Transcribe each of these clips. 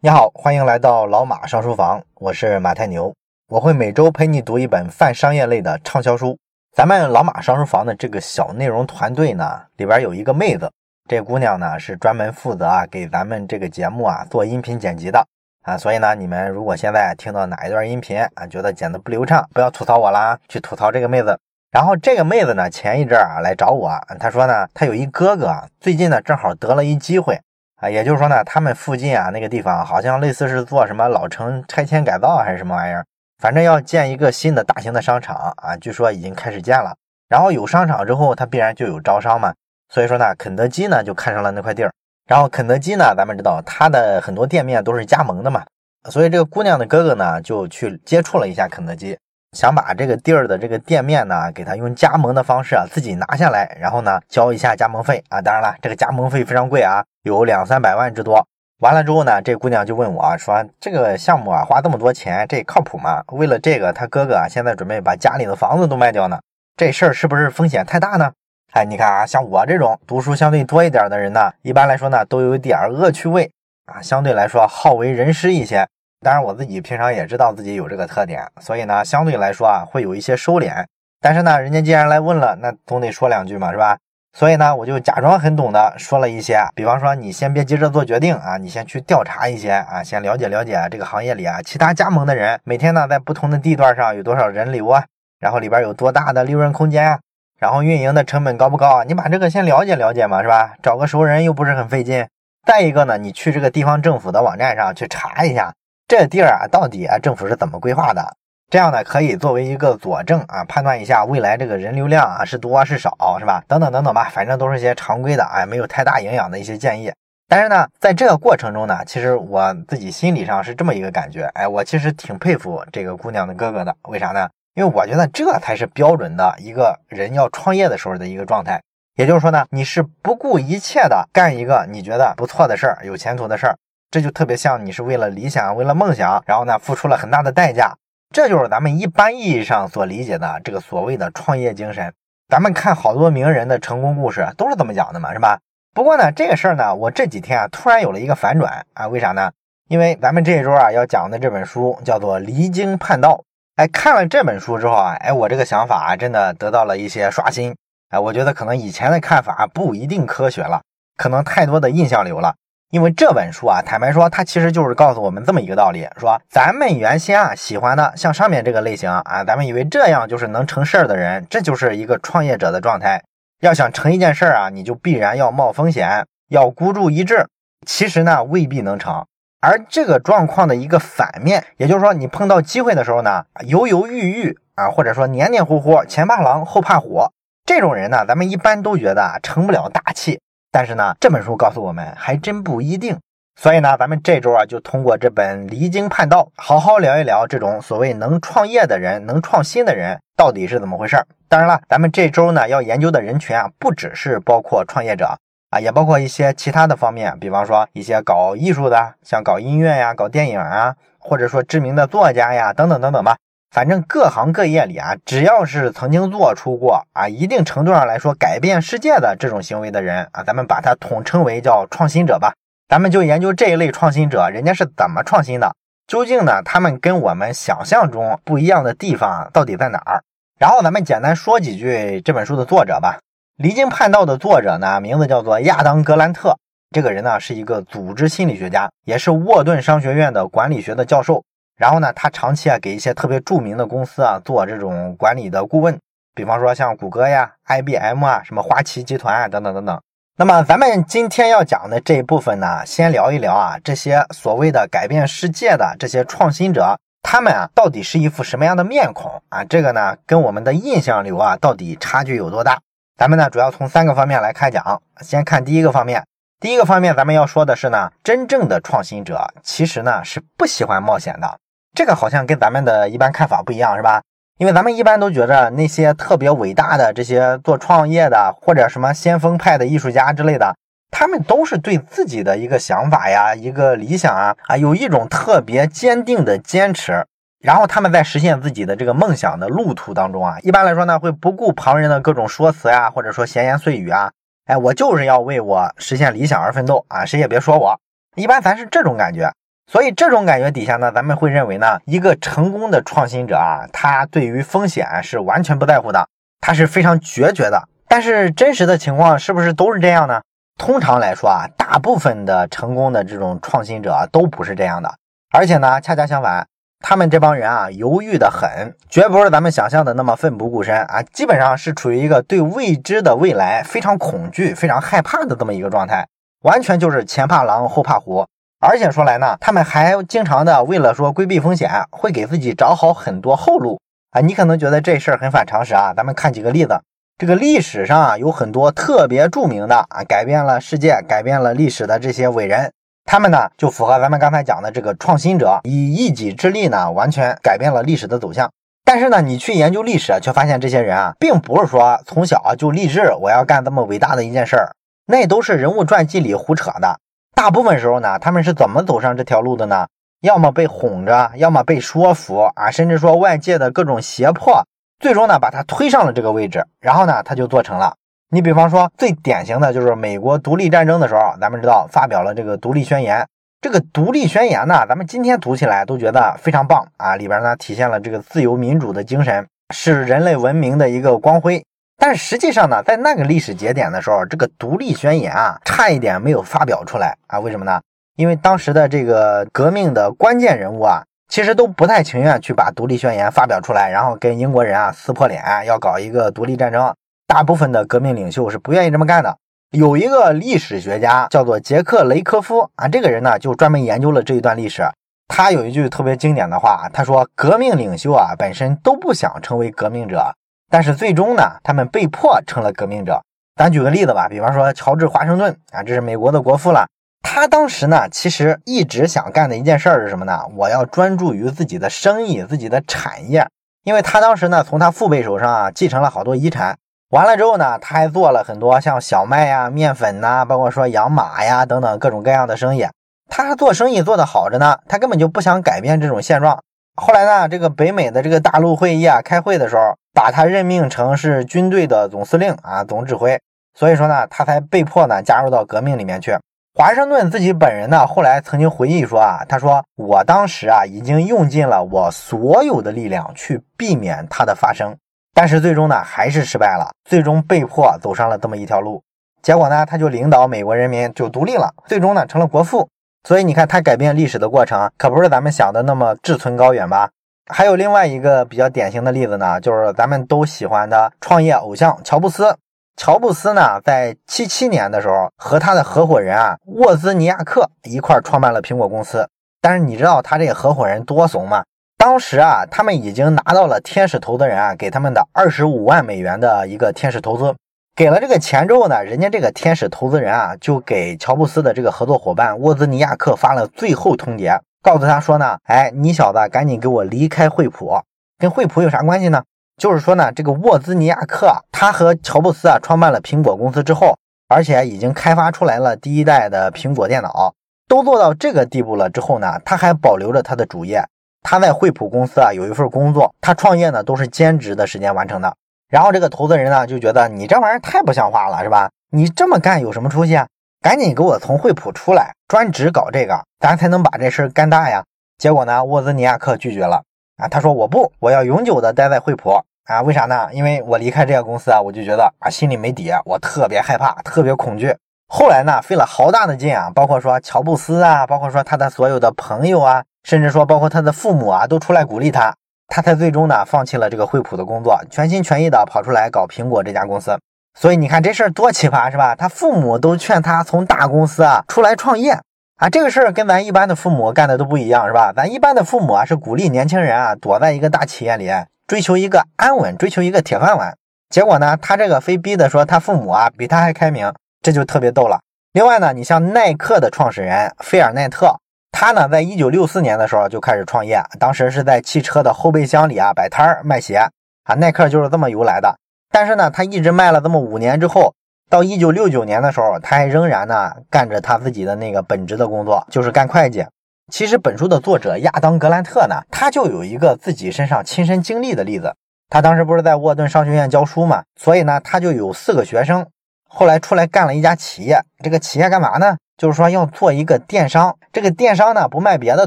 你好，欢迎来到老马上书房，我是马太牛，我会每周陪你读一本泛商业类的畅销书。咱们老马上书房的这个小内容团队呢，里边有一个妹子，这姑娘呢是专门负责啊给咱们这个节目啊做音频剪辑的啊，所以呢，你们如果现在听到哪一段音频啊觉得剪的不流畅，不要吐槽我啦，去吐槽这个妹子。然后这个妹子呢，前一阵啊来找我，她说呢，她有一哥哥，最近呢正好得了一机会啊，也就是说呢，他们附近啊那个地方好像类似是做什么老城拆迁改造还是什么玩意儿，反正要建一个新的大型的商场啊，据说已经开始建了。然后有商场之后，它必然就有招商嘛，所以说呢，肯德基呢就看上了那块地儿。然后肯德基呢，咱们知道它的很多店面都是加盟的嘛，所以这个姑娘的哥哥呢就去接触了一下肯德基。想把这个地儿的这个店面呢，给他用加盟的方式啊，自己拿下来，然后呢，交一下加盟费啊。当然了，这个加盟费非常贵啊，有两三百万之多。完了之后呢，这姑娘就问我啊说：“这个项目啊，花这么多钱，这靠谱吗？”为了这个，他哥哥啊，现在准备把家里的房子都卖掉呢。这事儿是不是风险太大呢？哎，你看啊，像我这种读书相对多一点的人呢，一般来说呢，都有点恶趣味啊，相对来说好为人师一些。当然，我自己平常也知道自己有这个特点，所以呢，相对来说啊，会有一些收敛。但是呢，人家既然来问了，那总得说两句嘛，是吧？所以呢，我就假装很懂的说了一些，比方说，你先别急着做决定啊，你先去调查一些啊，先了解了解这个行业里啊，其他加盟的人每天呢，在不同的地段上有多少人流啊，然后里边有多大的利润空间啊，然后运营的成本高不高啊？你把这个先了解了解嘛，是吧？找个熟人又不是很费劲。再一个呢，你去这个地方政府的网站上去查一下。这地儿啊，到底啊政府是怎么规划的？这样呢，可以作为一个佐证啊，判断一下未来这个人流量啊是多是少，是吧？等等等等吧，反正都是一些常规的，哎，没有太大营养的一些建议。但是呢，在这个过程中呢，其实我自己心理上是这么一个感觉，哎，我其实挺佩服这个姑娘的哥哥的。为啥呢？因为我觉得这才是标准的一个人要创业的时候的一个状态。也就是说呢，你是不顾一切的干一个你觉得不错的事儿、有前途的事儿。这就特别像你是为了理想、为了梦想，然后呢付出了很大的代价。这就是咱们一般意义上所理解的这个所谓的创业精神。咱们看好多名人的成功故事都是这么讲的嘛，是吧？不过呢，这个事儿呢，我这几天啊突然有了一个反转啊，为啥呢？因为咱们这一周啊要讲的这本书叫做《离经叛道》。哎，看了这本书之后啊，哎，我这个想法啊真的得到了一些刷新。哎，我觉得可能以前的看法不一定科学了，可能太多的印象流了。因为这本书啊，坦白说，它其实就是告诉我们这么一个道理：说咱们原先啊喜欢的像上面这个类型啊，咱们以为这样就是能成事儿的人，这就是一个创业者的状态。要想成一件事儿啊，你就必然要冒风险，要孤注一掷。其实呢，未必能成。而这个状况的一个反面，也就是说，你碰到机会的时候呢，犹犹豫豫啊，或者说黏黏糊糊，前怕狼后怕虎，这种人呢，咱们一般都觉得啊，成不了大器。但是呢，这本书告诉我们，还真不一定。所以呢，咱们这周啊，就通过这本《离经叛道》，好好聊一聊这种所谓能创业的人、能创新的人到底是怎么回事儿。当然了，咱们这周呢要研究的人群啊，不只是包括创业者啊，也包括一些其他的方面，比方说一些搞艺术的，像搞音乐呀、搞电影啊，或者说知名的作家呀，等等等等吧。反正各行各业里啊，只要是曾经做出过啊一定程度上来说改变世界的这种行为的人啊，咱们把它统称为叫创新者吧。咱们就研究这一类创新者，人家是怎么创新的？究竟呢？他们跟我们想象中不一样的地方到底在哪儿？然后咱们简单说几句这本书的作者吧。《离经叛道》的作者呢，名字叫做亚当·格兰特。这个人呢，是一个组织心理学家，也是沃顿商学院的管理学的教授。然后呢，他长期啊给一些特别著名的公司啊做这种管理的顾问，比方说像谷歌呀、IBM 啊、什么花旗集团啊等等等等。那么咱们今天要讲的这一部分呢，先聊一聊啊这些所谓的改变世界的这些创新者，他们啊到底是一副什么样的面孔啊？这个呢跟我们的印象流啊到底差距有多大？咱们呢主要从三个方面来开讲。先看第一个方面。第一个方面，咱们要说的是呢，真正的创新者其实呢是不喜欢冒险的。这个好像跟咱们的一般看法不一样，是吧？因为咱们一般都觉着那些特别伟大的这些做创业的或者什么先锋派的艺术家之类的，他们都是对自己的一个想法呀、一个理想啊啊有一种特别坚定的坚持，然后他们在实现自己的这个梦想的路途当中啊，一般来说呢会不顾旁人的各种说辞呀，或者说闲言碎语啊，哎，我就是要为我实现理想而奋斗啊，谁也别说我。一般咱是这种感觉。所以这种感觉底下呢，咱们会认为呢，一个成功的创新者啊，他对于风险是完全不在乎的，他是非常决绝的。但是真实的情况是不是都是这样呢？通常来说啊，大部分的成功的这种创新者都不是这样的，而且呢，恰恰相反，他们这帮人啊，犹豫的很，绝不是咱们想象的那么奋不顾身啊，基本上是处于一个对未知的未来非常恐惧、非常害怕的这么一个状态，完全就是前怕狼后怕虎。而且说来呢，他们还经常的为了说规避风险，会给自己找好很多后路啊。你可能觉得这事儿很反常识啊，咱们看几个例子。这个历史上啊，有很多特别著名的啊，改变了世界、改变了历史的这些伟人，他们呢就符合咱们刚才讲的这个创新者，以一己之力呢，完全改变了历史的走向。但是呢，你去研究历史，却发现这些人啊，并不是说从小就立志我要干这么伟大的一件事儿，那都是人物传记里胡扯的。大部分时候呢，他们是怎么走上这条路的呢？要么被哄着，要么被说服啊，甚至说外界的各种胁迫。最终呢，把他推上了这个位置，然后呢，他就做成了。你比方说，最典型的就是美国独立战争的时候，咱们知道发表了这个独立宣言。这个独立宣言呢，咱们今天读起来都觉得非常棒啊，里边呢体现了这个自由民主的精神，是人类文明的一个光辉。但实际上呢，在那个历史节点的时候，这个独立宣言啊，差一点没有发表出来啊。为什么呢？因为当时的这个革命的关键人物啊。其实都不太情愿去把独立宣言发表出来，然后跟英国人啊撕破脸，要搞一个独立战争。大部分的革命领袖是不愿意这么干的。有一个历史学家叫做杰克雷科夫啊，这个人呢就专门研究了这一段历史。他有一句特别经典的话，他说：“革命领袖啊本身都不想成为革命者，但是最终呢，他们被迫成了革命者。”咱举个例子吧，比方说乔治华盛顿啊，这是美国的国父了。他当时呢，其实一直想干的一件事儿是什么呢？我要专注于自己的生意、自己的产业。因为他当时呢，从他父辈手上啊继承了好多遗产。完了之后呢，他还做了很多像小麦呀、面粉呐，包括说养马呀等等各种各样的生意。他做生意做得好着呢，他根本就不想改变这种现状。后来呢，这个北美的这个大陆会议啊，开会的时候把他任命成是军队的总司令啊，总指挥。所以说呢，他才被迫呢加入到革命里面去。华盛顿自己本人呢，后来曾经回忆说啊，他说我当时啊已经用尽了我所有的力量去避免它的发生，但是最终呢还是失败了，最终被迫走上了这么一条路。结果呢，他就领导美国人民就独立了，最终呢成了国父。所以你看，他改变历史的过程可不是咱们想的那么志存高远吧？还有另外一个比较典型的例子呢，就是咱们都喜欢的创业偶像乔布斯。乔布斯呢，在七七年的时候，和他的合伙人啊沃兹尼亚克一块创办了苹果公司。但是你知道他这个合伙人多怂吗？当时啊，他们已经拿到了天使投资人啊给他们的二十五万美元的一个天使投资。给了这个钱之后呢，人家这个天使投资人啊，就给乔布斯的这个合作伙伴沃兹尼亚克发了最后通牒，告诉他说呢，哎，你小子赶紧给我离开惠普。跟惠普有啥关系呢？就是说呢，这个沃兹尼亚克他和乔布斯啊创办了苹果公司之后，而且已经开发出来了第一代的苹果电脑，都做到这个地步了之后呢，他还保留着他的主业。他在惠普公司啊有一份工作，他创业呢都是兼职的时间完成的。然后这个投资人呢就觉得你这玩意儿太不像话了，是吧？你这么干有什么出息啊？赶紧给我从惠普出来，专职搞这个，咱才能把这事干大呀。结果呢，沃兹尼亚克拒绝了。啊，他说我不，我要永久的待在惠普啊？为啥呢？因为我离开这个公司啊，我就觉得啊，心里没底，我特别害怕，特别恐惧。后来呢，费了好大的劲啊，包括说乔布斯啊，包括说他的所有的朋友啊，甚至说包括他的父母啊，都出来鼓励他，他才最终呢放弃了这个惠普的工作，全心全意的跑出来搞苹果这家公司。所以你看这事儿多奇葩是吧？他父母都劝他从大公司啊出来创业。啊，这个事儿跟咱一般的父母干的都不一样，是吧？咱一般的父母啊，是鼓励年轻人啊躲在一个大企业里，追求一个安稳，追求一个铁饭碗。结果呢，他这个非逼的说他父母啊比他还开明，这就特别逗了。另外呢，你像耐克的创始人菲尔奈特，他呢在一九六四年的时候就开始创业，当时是在汽车的后备箱里啊摆摊儿卖鞋啊，耐克就是这么由来的。但是呢，他一直卖了这么五年之后。到一九六九年的时候，他还仍然呢干着他自己的那个本职的工作，就是干会计。其实本书的作者亚当格兰特呢，他就有一个自己身上亲身经历的例子。他当时不是在沃顿商学院教书嘛，所以呢他就有四个学生，后来出来干了一家企业。这个企业干嘛呢？就是说要做一个电商。这个电商呢，不卖别的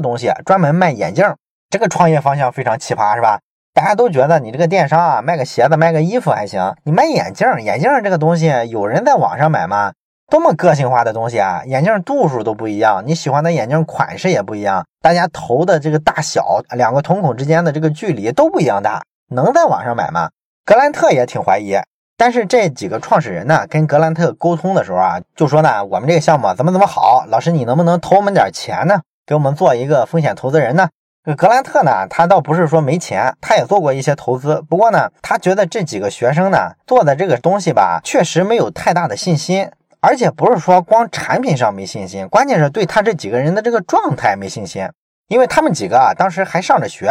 东西，专门卖眼镜。这个创业方向非常奇葩，是吧？大家都觉得你这个电商啊，卖个鞋子、卖个衣服还行，你卖眼镜，眼镜这个东西有人在网上买吗？多么个性化的东西啊！眼镜度数都不一样，你喜欢的眼镜款式也不一样，大家头的这个大小，两个瞳孔之间的这个距离都不一样大，能在网上买吗？格兰特也挺怀疑，但是这几个创始人呢，跟格兰特沟通的时候啊，就说呢，我们这个项目怎么怎么好，老师你能不能投我们点钱呢？给我们做一个风险投资人呢？格兰特呢，他倒不是说没钱，他也做过一些投资。不过呢，他觉得这几个学生呢做的这个东西吧，确实没有太大的信心，而且不是说光产品上没信心，关键是对他这几个人的这个状态没信心。因为他们几个啊，当时还上着学，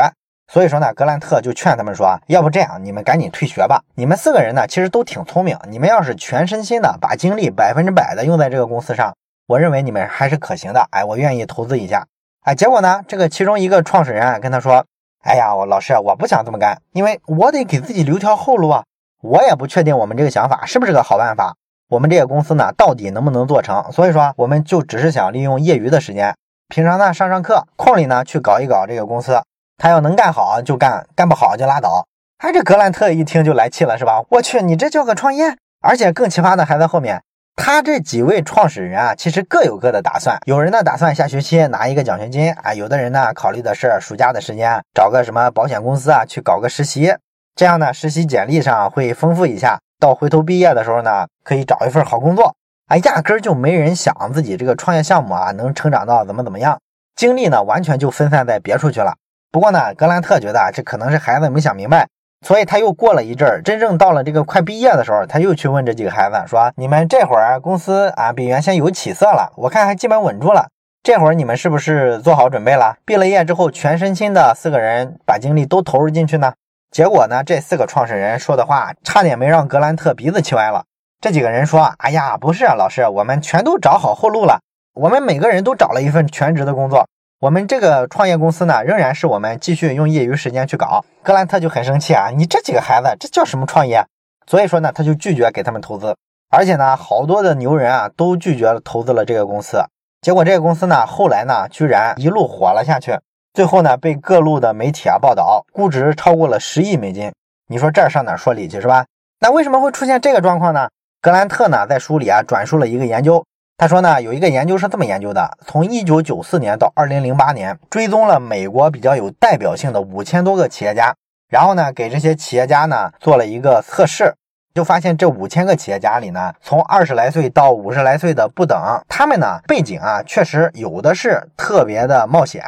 所以说呢，格兰特就劝他们说，要不这样，你们赶紧退学吧。你们四个人呢，其实都挺聪明，你们要是全身心的把精力百分之百的用在这个公司上，我认为你们还是可行的。哎，我愿意投资一下。哎，结果呢？这个其中一个创始人啊，跟他说：“哎呀，我老师，我不想这么干，因为我得给自己留条后路啊。我也不确定我们这个想法是不是个好办法。我们这个公司呢，到底能不能做成？所以说，我们就只是想利用业余的时间，平常呢上上课，空里呢去搞一搞这个公司。他要能干好就干，干不好就拉倒。哎，这格兰特一听就来气了，是吧？我去，你这叫个创业？而且更奇葩的还在后面。”他这几位创始人啊，其实各有各的打算。有人呢打算下学期拿一个奖学金啊，有的人呢考虑的是暑假的时间找个什么保险公司啊去搞个实习，这样呢实习简历上会丰富一下，到回头毕业的时候呢可以找一份好工作。啊，压根儿就没人想自己这个创业项目啊能成长到怎么怎么样，精力呢完全就分散在别处去了。不过呢，格兰特觉得这可能是孩子没想明白。所以他又过了一阵儿，真正到了这个快毕业的时候，他又去问这几个孩子说：“你们这会儿公司啊比原先有起色了，我看还基本稳住了。这会儿你们是不是做好准备了？毕了业之后，全身心的四个人把精力都投入进去呢？”结果呢，这四个创始人说的话差点没让格兰特鼻子气歪了。这几个人说：“哎呀，不是啊，老师，我们全都找好后路了，我们每个人都找了一份全职的工作。”我们这个创业公司呢，仍然是我们继续用业余时间去搞。格兰特就很生气啊，你这几个孩子，这叫什么创业？所以说呢，他就拒绝给他们投资，而且呢，好多的牛人啊都拒绝了投资了这个公司。结果这个公司呢，后来呢，居然一路火了下去，最后呢，被各路的媒体啊报道，估值超过了十亿美金。你说这上哪说理去是吧？那为什么会出现这个状况呢？格兰特呢，在书里啊转述了一个研究。他说呢，有一个研究是这么研究的：从一九九四年到二零零八年，追踪了美国比较有代表性的五千多个企业家，然后呢，给这些企业家呢做了一个测试，就发现这五千个企业家里呢，从二十来岁到五十来岁的不等，他们呢背景啊，确实有的是特别的冒险，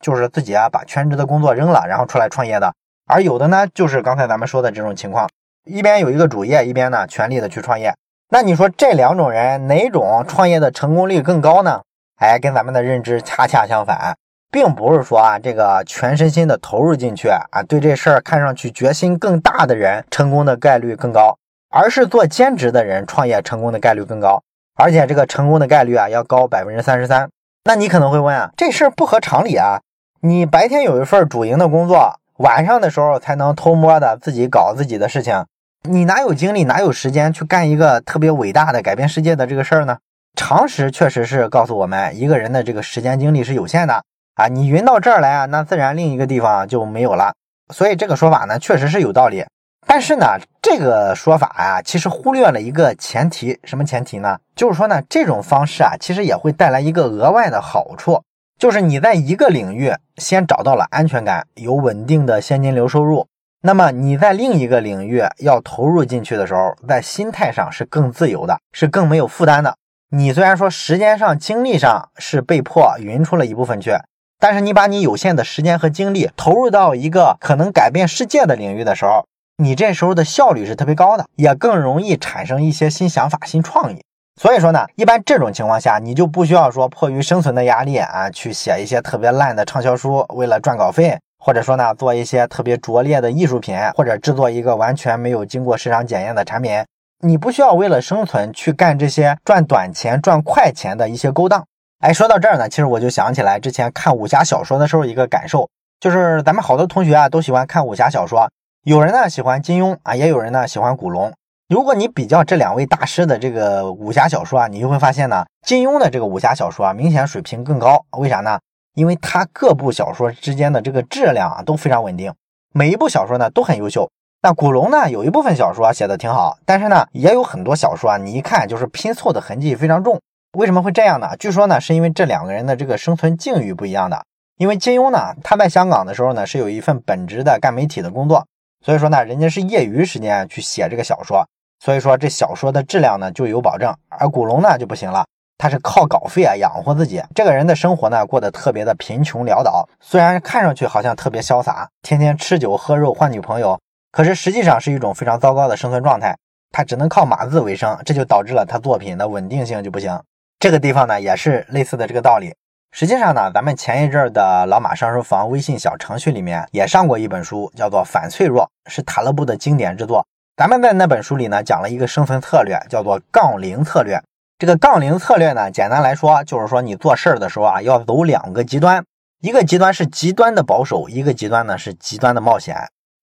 就是自己啊把全职的工作扔了，然后出来创业的；而有的呢，就是刚才咱们说的这种情况，一边有一个主业，一边呢全力的去创业。那你说这两种人哪种创业的成功率更高呢？哎，跟咱们的认知恰恰相反，并不是说啊这个全身心的投入进去啊，对这事儿看上去决心更大的人成功的概率更高，而是做兼职的人创业成功的概率更高，而且这个成功的概率啊要高百分之三十三。那你可能会问啊，这事儿不合常理啊，你白天有一份主营的工作，晚上的时候才能偷摸的自己搞自己的事情。你哪有精力，哪有时间去干一个特别伟大的改变世界的这个事儿呢？常识确实是告诉我们，一个人的这个时间精力是有限的啊。你匀到这儿来啊，那自然另一个地方就没有了。所以这个说法呢，确实是有道理。但是呢，这个说法啊，其实忽略了一个前提，什么前提呢？就是说呢，这种方式啊，其实也会带来一个额外的好处，就是你在一个领域先找到了安全感，有稳定的现金流收入。那么你在另一个领域要投入进去的时候，在心态上是更自由的，是更没有负担的。你虽然说时间上、精力上是被迫匀出了一部分去，但是你把你有限的时间和精力投入到一个可能改变世界的领域的时候，你这时候的效率是特别高的，也更容易产生一些新想法、新创意。所以说呢，一般这种情况下，你就不需要说迫于生存的压力啊，去写一些特别烂的畅销书，为了赚稿费。或者说呢，做一些特别拙劣的艺术品，或者制作一个完全没有经过市场检验的产品，你不需要为了生存去干这些赚短钱、赚快钱的一些勾当。哎，说到这儿呢，其实我就想起来之前看武侠小说的时候一个感受，就是咱们好多同学啊都喜欢看武侠小说，有人呢喜欢金庸啊，也有人呢喜欢古龙。如果你比较这两位大师的这个武侠小说啊，你就会发现呢，金庸的这个武侠小说啊，明显水平更高。为啥呢？因为他各部小说之间的这个质量啊都非常稳定，每一部小说呢都很优秀。那古龙呢，有一部分小说写的挺好，但是呢，也有很多小说啊，你一看就是拼凑的痕迹非常重。为什么会这样呢？据说呢，是因为这两个人的这个生存境遇不一样的。因为金庸呢，他在香港的时候呢，是有一份本职的干媒体的工作，所以说呢，人家是业余时间去写这个小说，所以说这小说的质量呢就有保证。而古龙呢就不行了，他是靠稿费啊养活自己，这个人的生活呢过得特别的贫穷潦倒，虽然看上去好像特别潇洒，天天吃酒喝肉换女朋友。可是实际上是一种非常糟糕的生存状态，他只能靠码字为生，这就导致了他作品的稳定性就不行。这个地方呢也是类似的这个道理。实际上呢，咱们前一阵的老马上书房微信小程序里面也上过一本书，叫做《反脆弱》，是塔勒布的经典之作。咱们在那本书里呢讲了一个生存策略，叫做杠铃策略。这个杠铃策略呢，简单来说就是说你做事儿的时候啊，要走两个极端，一个极端是极端的保守，一个极端呢是极端的冒险。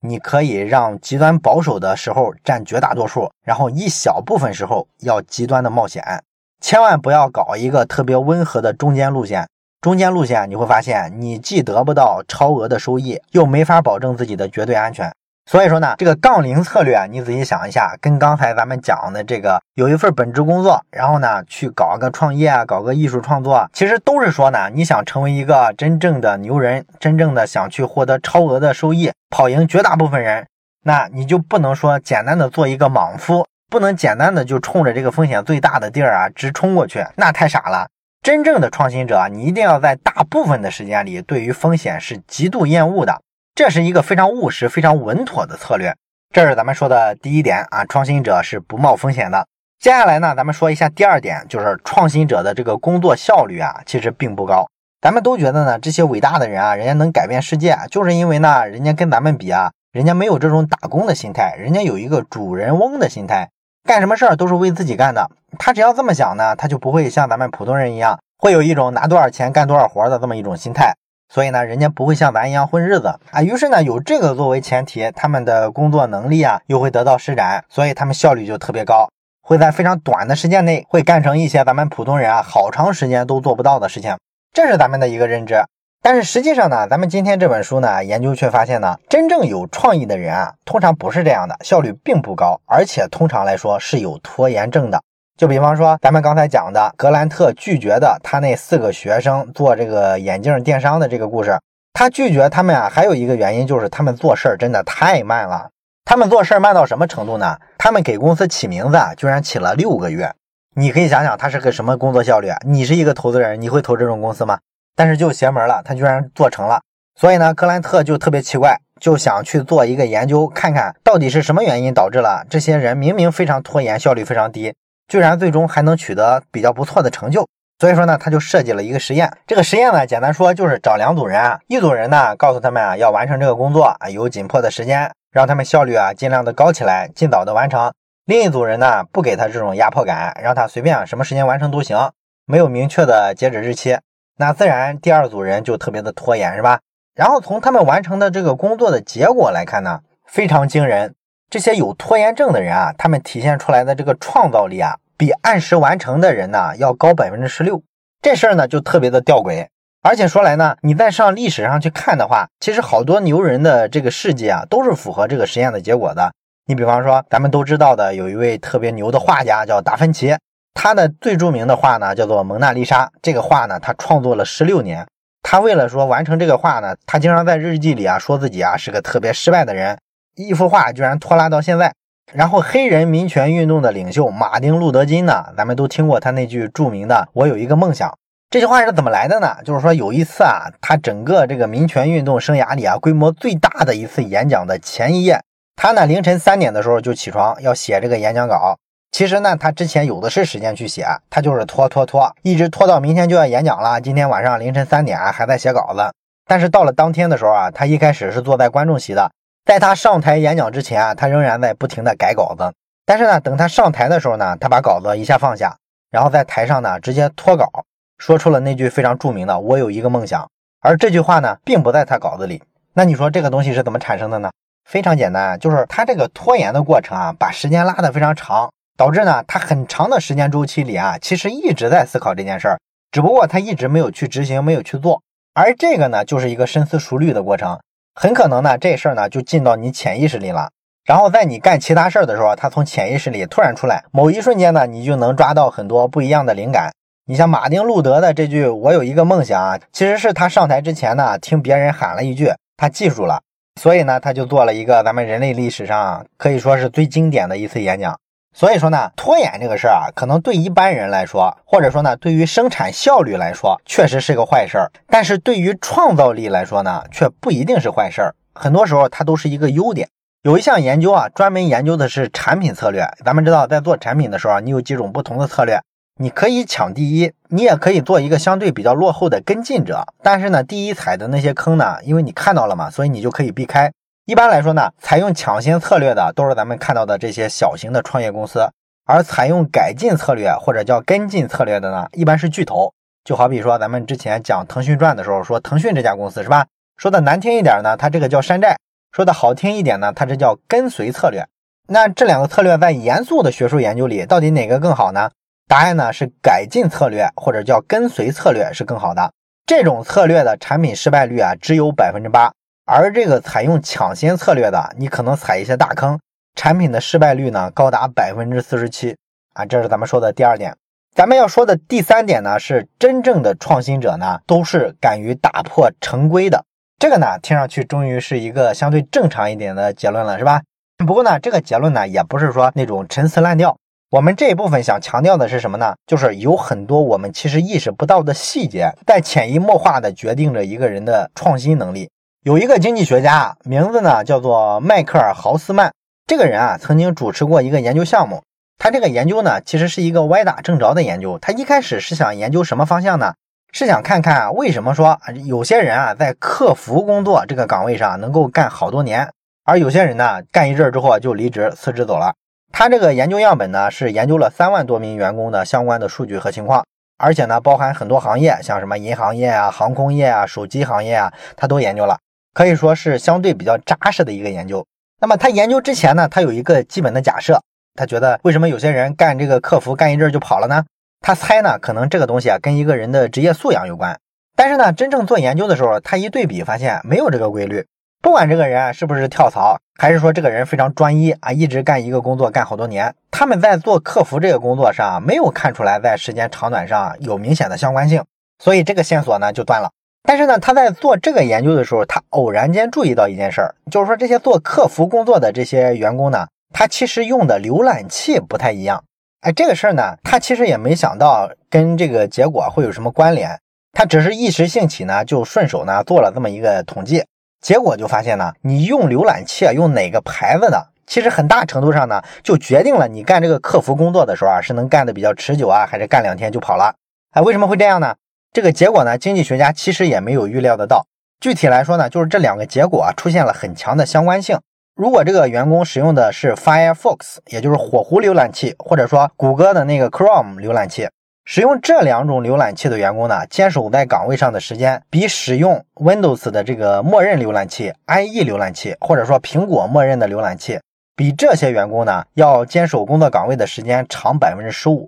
你可以让极端保守的时候占绝大多数，然后一小部分时候要极端的冒险，千万不要搞一个特别温和的中间路线。中间路线你会发现，你既得不到超额的收益，又没法保证自己的绝对安全。所以说呢，这个杠铃策略啊，你仔细想一下，跟刚才咱们讲的这个有一份本职工作，然后呢去搞个创业啊，搞个艺术创作，其实都是说呢，你想成为一个真正的牛人，真正的想去获得超额的收益，跑赢绝大部分人，那你就不能说简单的做一个莽夫，不能简单的就冲着这个风险最大的地儿啊直冲过去，那太傻了。真正的创新者，你一定要在大部分的时间里，对于风险是极度厌恶的。这是一个非常务实、非常稳妥的策略。这是咱们说的第一点啊，创新者是不冒风险的。接下来呢，咱们说一下第二点，就是创新者的这个工作效率啊，其实并不高。咱们都觉得呢，这些伟大的人啊，人家能改变世界，就是因为呢，人家跟咱们比啊，人家没有这种打工的心态，人家有一个主人翁的心态，干什么事儿都是为自己干的。他只要这么想呢，他就不会像咱们普通人一样，会有一种拿多少钱干多少活的这么一种心态。所以呢，人家不会像咱一样混日子啊。于是呢，有这个作为前提，他们的工作能力啊又会得到施展，所以他们效率就特别高，会在非常短的时间内会干成一些咱们普通人啊好长时间都做不到的事情。这是咱们的一个认知。但是实际上呢，咱们今天这本书呢，研究却发现呢，真正有创意的人啊，通常不是这样的，效率并不高，而且通常来说是有拖延症的。就比方说，咱们刚才讲的格兰特拒绝的他那四个学生做这个眼镜电商的这个故事，他拒绝他们啊，还有一个原因就是他们做事儿真的太慢了。他们做事儿慢到什么程度呢？他们给公司起名字啊，居然起了六个月。你可以想想，他是个什么工作效率？你是一个投资人，你会投这种公司吗？但是就邪门了，他居然做成了。所以呢，格兰特就特别奇怪，就想去做一个研究，看看到底是什么原因导致了这些人明明非常拖延，效率非常低。居然最终还能取得比较不错的成就，所以说呢，他就设计了一个实验。这个实验呢，简单说就是找两组人啊，一组人呢告诉他们啊要完成这个工作啊，有紧迫的时间，让他们效率啊尽量的高起来，尽早的完成。另一组人呢不给他这种压迫感，让他随便什么时间完成都行，没有明确的截止日期。那自然第二组人就特别的拖延，是吧？然后从他们完成的这个工作的结果来看呢，非常惊人。这些有拖延症的人啊，他们体现出来的这个创造力啊，比按时完成的人呢要高百分之十六。这事儿呢就特别的吊诡。而且说来呢，你再上历史上去看的话，其实好多牛人的这个事迹啊，都是符合这个实验的结果的。你比方说，咱们都知道的，有一位特别牛的画家叫达芬奇，他的最著名的画呢叫做《蒙娜丽莎》。这个画呢，他创作了十六年。他为了说完成这个画呢，他经常在日记里啊说自己啊是个特别失败的人。一幅画居然拖拉到现在，然后黑人民权运动的领袖马丁·路德·金呢？咱们都听过他那句著名的“我有一个梦想”。这句话是怎么来的呢？就是说有一次啊，他整个这个民权运动生涯里啊，规模最大的一次演讲的前一夜，他呢凌晨三点的时候就起床要写这个演讲稿。其实呢，他之前有的是时间去写，他就是拖拖拖，一直拖到明天就要演讲了。今天晚上凌晨三点还在写稿子。但是到了当天的时候啊，他一开始是坐在观众席的。在他上台演讲之前啊，他仍然在不停的改稿子。但是呢，等他上台的时候呢，他把稿子一下放下，然后在台上呢直接脱稿，说出了那句非常著名的“我有一个梦想”。而这句话呢，并不在他稿子里。那你说这个东西是怎么产生的呢？非常简单，就是他这个拖延的过程啊，把时间拉得非常长，导致呢，他很长的时间周期里啊，其实一直在思考这件事儿，只不过他一直没有去执行，没有去做。而这个呢，就是一个深思熟虑的过程，很可能呢，这事儿呢就进到你潜意识里了。然后在你干其他事儿的时候，它从潜意识里突然出来，某一瞬间呢，你就能抓到很多不一样的灵感。你像马丁路德的这句“我有一个梦想”，啊其实是他上台之前呢，听别人喊了一句，他记住了。所以呢，他就做了一个咱们人类历史上可以说是最经典的一次演讲。所以说呢，拖延这个事儿啊，可能对一般人来说，或者说呢，对于生产效率来说，确实是个坏事儿。但是对于创造力来说呢，却不一定是坏事儿。很多时候它都是一个优点。有一项研究啊，专门研究的是产品策略。咱们知道，在做产品的时候，你有几种不同的策略。你可以抢第一，你也可以做一个相对比较落后的跟进者。但是呢，第一踩的那些坑呢，因为你看到了嘛，所以你就可以避开。一般来说呢，采用抢先策略的都是咱们看到的这些小型的创业公司，而采用改进策略或者叫跟进策略的呢，一般是巨头。就好比说咱们之前讲腾讯传的时候，说腾讯这家公司是吧？说的难听一点呢，它这个叫山寨；说的好听一点呢，它这叫跟随策略。那这两个策略在严肃的学术研究里，到底哪个更好呢？答案呢是改进策略或者叫跟随策略是更好的。这种策略的产品失败率啊只有百分之八，而这个采用抢先策略的，你可能踩一些大坑，产品的失败率呢高达百分之四十七啊。这是咱们说的第二点。咱们要说的第三点呢是真正的创新者呢都是敢于打破成规的。这个呢听上去终于是一个相对正常一点的结论了，是吧？不过呢这个结论呢也不是说那种陈词滥调。我们这一部分想强调的是什么呢？就是有很多我们其实意识不到的细节，在潜移默化的决定着一个人的创新能力。有一个经济学家，名字呢叫做迈克尔豪斯曼，这个人啊曾经主持过一个研究项目。他这个研究呢其实是一个歪打正着的研究。他一开始是想研究什么方向呢？是想看看为什么说有些人啊在客服工作这个岗位上能够干好多年，而有些人呢干一阵之后就离职辞职走了。他这个研究样本呢，是研究了三万多名员工的相关的数据和情况，而且呢，包含很多行业，像什么银行业啊、航空业啊、手机行业啊，他都研究了，可以说是相对比较扎实的一个研究。那么他研究之前呢，他有一个基本的假设，他觉得为什么有些人干这个客服干一阵就跑了呢？他猜呢，可能这个东西啊跟一个人的职业素养有关。但是呢，真正做研究的时候，他一对比发现没有这个规律。不管这个人啊是不是跳槽，还是说这个人非常专一啊，一直干一个工作干好多年，他们在做客服这个工作上没有看出来在时间长短上有明显的相关性，所以这个线索呢就断了。但是呢，他在做这个研究的时候，他偶然间注意到一件事儿，就是说这些做客服工作的这些员工呢，他其实用的浏览器不太一样。哎，这个事儿呢，他其实也没想到跟这个结果会有什么关联，他只是一时兴起呢，就顺手呢做了这么一个统计。结果就发现呢，你用浏览器啊，用哪个牌子的，其实很大程度上呢，就决定了你干这个客服工作的时候啊，是能干的比较持久啊，还是干两天就跑了？哎，为什么会这样呢？这个结果呢，经济学家其实也没有预料得到。具体来说呢，就是这两个结果啊，出现了很强的相关性。如果这个员工使用的是 Firefox，也就是火狐浏览器，或者说谷歌的那个 Chrome 浏览器。使用这两种浏览器的员工呢，坚守在岗位上的时间比使用 Windows 的这个默认浏览器 IE 浏览器，或者说苹果默认的浏览器，比这些员工呢要坚守工作岗位的时间长百分之十五。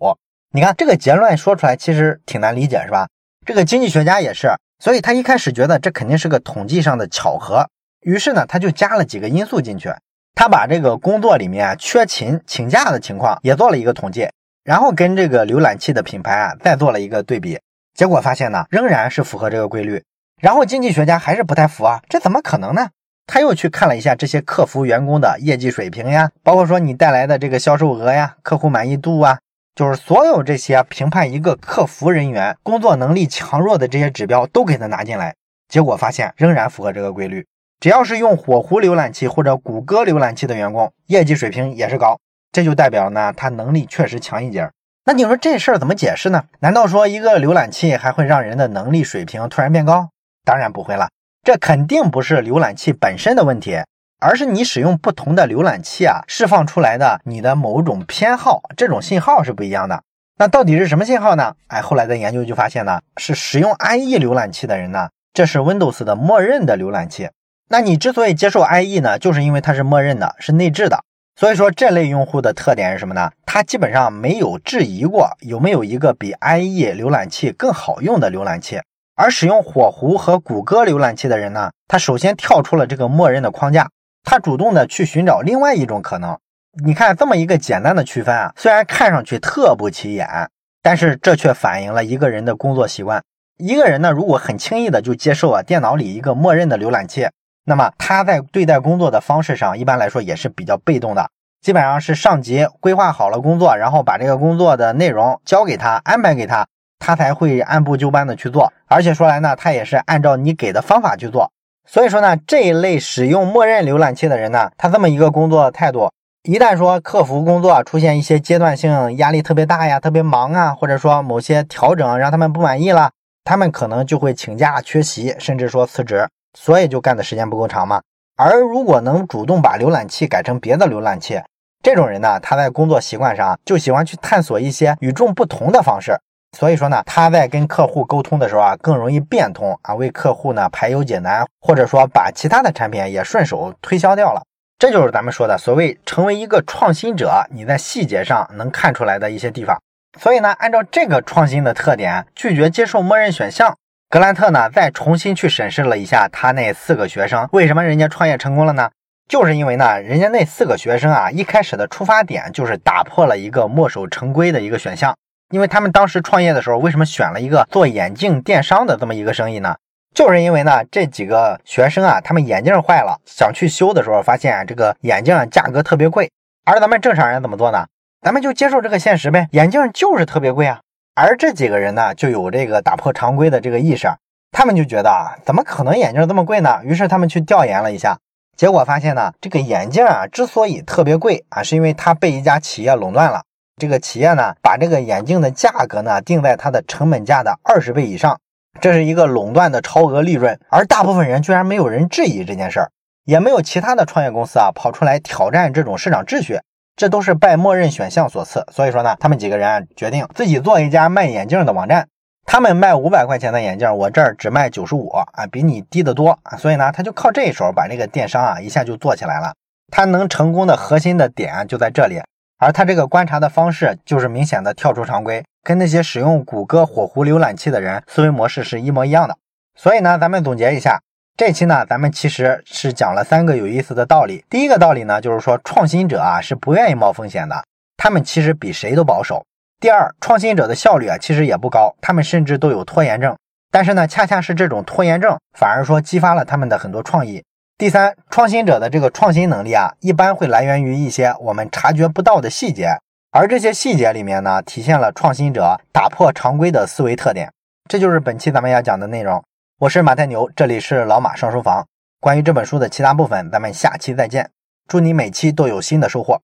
你看这个结论说出来其实挺难理解，是吧？这个经济学家也是，所以他一开始觉得这肯定是个统计上的巧合，于是呢他就加了几个因素进去，他把这个工作里面缺勤请假的情况也做了一个统计。然后跟这个浏览器的品牌啊再做了一个对比，结果发现呢仍然是符合这个规律。然后经济学家还是不太服啊，这怎么可能呢？他又去看了一下这些客服员工的业绩水平呀，包括说你带来的这个销售额呀、客户满意度啊，就是所有这些评判一个客服人员工作能力强弱的这些指标都给他拿进来，结果发现仍然符合这个规律。只要是用火狐浏览器或者谷歌浏览器的员工，业绩水平也是高。这就代表呢，他能力确实强一截。那你说这事儿怎么解释呢？难道说一个浏览器还会让人的能力水平突然变高？当然不会了，这肯定不是浏览器本身的问题，而是你使用不同的浏览器啊，释放出来的你的某种偏好，这种信号是不一样的。那到底是什么信号呢？哎，后来的研究就发现呢，是使用 IE 浏览器的人呢，这是 Windows 的默认的浏览器。那你之所以接受 IE 呢，就是因为它是默认的，是内置的。所以说这类用户的特点是什么呢？他基本上没有质疑过有没有一个比 IE 浏览器更好用的浏览器。而使用火狐和谷歌浏览器的人呢，他首先跳出了这个默认的框架，他主动的去寻找另外一种可能。你看这么一个简单的区分啊，虽然看上去特不起眼，但是这却反映了一个人的工作习惯。一个人呢，如果很轻易的就接受啊电脑里一个默认的浏览器。那么他在对待工作的方式上，一般来说也是比较被动的，基本上是上级规划好了工作，然后把这个工作的内容交给他，安排给他，他才会按部就班的去做。而且说来呢，他也是按照你给的方法去做。所以说呢，这一类使用默认浏览器的人呢，他这么一个工作态度，一旦说客服工作出现一些阶段性压力特别大呀，特别忙啊，或者说某些调整让他们不满意了，他们可能就会请假缺席，甚至说辞职。所以就干的时间不够长嘛。而如果能主动把浏览器改成别的浏览器，这种人呢，他在工作习惯上就喜欢去探索一些与众不同的方式。所以说呢，他在跟客户沟通的时候啊，更容易变通啊，为客户呢排忧解难，或者说把其他的产品也顺手推销掉了。这就是咱们说的所谓成为一个创新者，你在细节上能看出来的一些地方。所以呢，按照这个创新的特点，拒绝接受默认选项。格兰特呢，再重新去审视了一下他那四个学生，为什么人家创业成功了呢？就是因为呢，人家那四个学生啊，一开始的出发点就是打破了一个墨守成规的一个选项。因为他们当时创业的时候，为什么选了一个做眼镜电商的这么一个生意呢？就是因为呢，这几个学生啊，他们眼镜坏了，想去修的时候，发现这个眼镜价格特别贵。而咱们正常人怎么做呢？咱们就接受这个现实呗，眼镜就是特别贵啊。而这几个人呢，就有这个打破常规的这个意识，他们就觉得啊，怎么可能眼镜这么贵呢？于是他们去调研了一下，结果发现呢，这个眼镜啊之所以特别贵啊，是因为它被一家企业垄断了。这个企业呢，把这个眼镜的价格呢定在它的成本价的二十倍以上，这是一个垄断的超额利润。而大部分人居然没有人质疑这件事儿，也没有其他的创业公司啊跑出来挑战这种市场秩序。这都是拜默认选项所赐，所以说呢，他们几个人啊决定自己做一家卖眼镜的网站。他们卖五百块钱的眼镜，我这儿只卖九十五啊，比你低得多啊。所以呢，他就靠这一手把这个电商啊一下就做起来了。他能成功的核心的点就在这里，而他这个观察的方式就是明显的跳出常规，跟那些使用谷歌火狐浏览器的人思维模式是一模一样的。所以呢，咱们总结一下。这期呢，咱们其实是讲了三个有意思的道理。第一个道理呢，就是说创新者啊是不愿意冒风险的，他们其实比谁都保守。第二，创新者的效率啊其实也不高，他们甚至都有拖延症。但是呢，恰恰是这种拖延症，反而说激发了他们的很多创意。第三，创新者的这个创新能力啊，一般会来源于一些我们察觉不到的细节，而这些细节里面呢，体现了创新者打破常规的思维特点。这就是本期咱们要讲的内容。我是马太牛，这里是老马上书房。关于这本书的其他部分，咱们下期再见。祝你每期都有新的收获。